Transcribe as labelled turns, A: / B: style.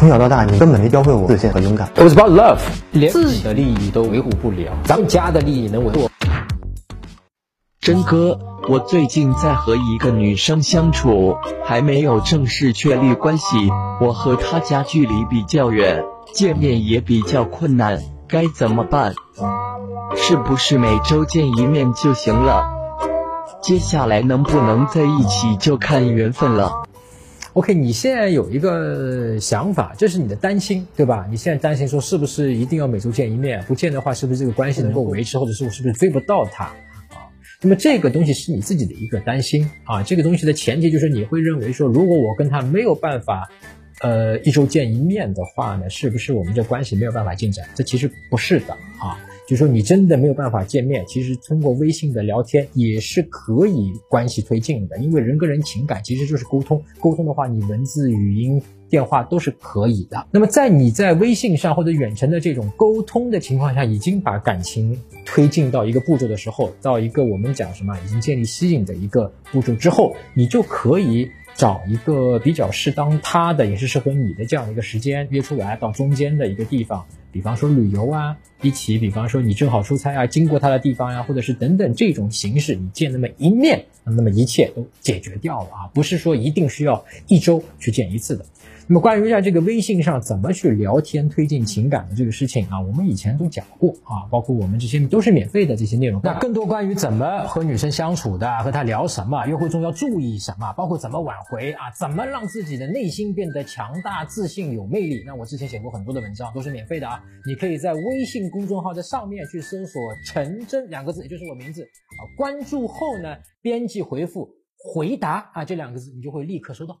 A: 从小到大，你根本没教会我自信和勇敢。
B: It was about love，连自己的利益都维护不了，咱们家的利益能维护？
C: 真哥，我最近在和一个女生相处，还没有正式确立关系。我和她家距离比较远，见面也比较困难，该怎么办？是不是每周见一面就行了？接下来能不能在一起就看缘分了。
B: OK，你现在有一个想法，这是你的担心，对吧？你现在担心说是不是一定要每周见一面？不见的话，是不是这个关系能够维持，或者是我是不是追不到他啊？那么这个东西是你自己的一个担心啊。这个东西的前提就是你会认为说，如果我跟他没有办法，呃，一周见一面的话呢，是不是我们这关系没有办法进展？这其实不是的啊。就说你真的没有办法见面，其实通过微信的聊天也是可以关系推进的，因为人跟人情感其实就是沟通，沟通的话你文字、语音、电话都是可以的。那么在你在微信上或者远程的这种沟通的情况下，已经把感情推进到一个步骤的时候，到一个我们讲什么已经建立吸引的一个步骤之后，你就可以找一个比较适当他的，也是适合你的这样的一个时间约出来到中间的一个地方。比方说旅游啊，一起；比方说你正好出差啊，经过他的地方呀，或者是等等这种形式，你见那么一面，那么一切都解决掉了啊，不是说一定需要一周去见一次的。那么关于在这个微信上怎么去聊天推进情感的这个事情啊，我们以前都讲过啊，包括我们这些都是免费的这些内容。那更多关于怎么和女生相处的，和她聊什么，约会中要注意什么，包括怎么挽回啊，怎么让自己的内心变得强大、自信、有魅力。那我之前写过很多的文章，都是免费的啊，你可以在微信公众号在上面去搜索“陈真”两个字，也就是我名字啊，关注后呢，编辑回复“回答”啊这两个字，你就会立刻收到。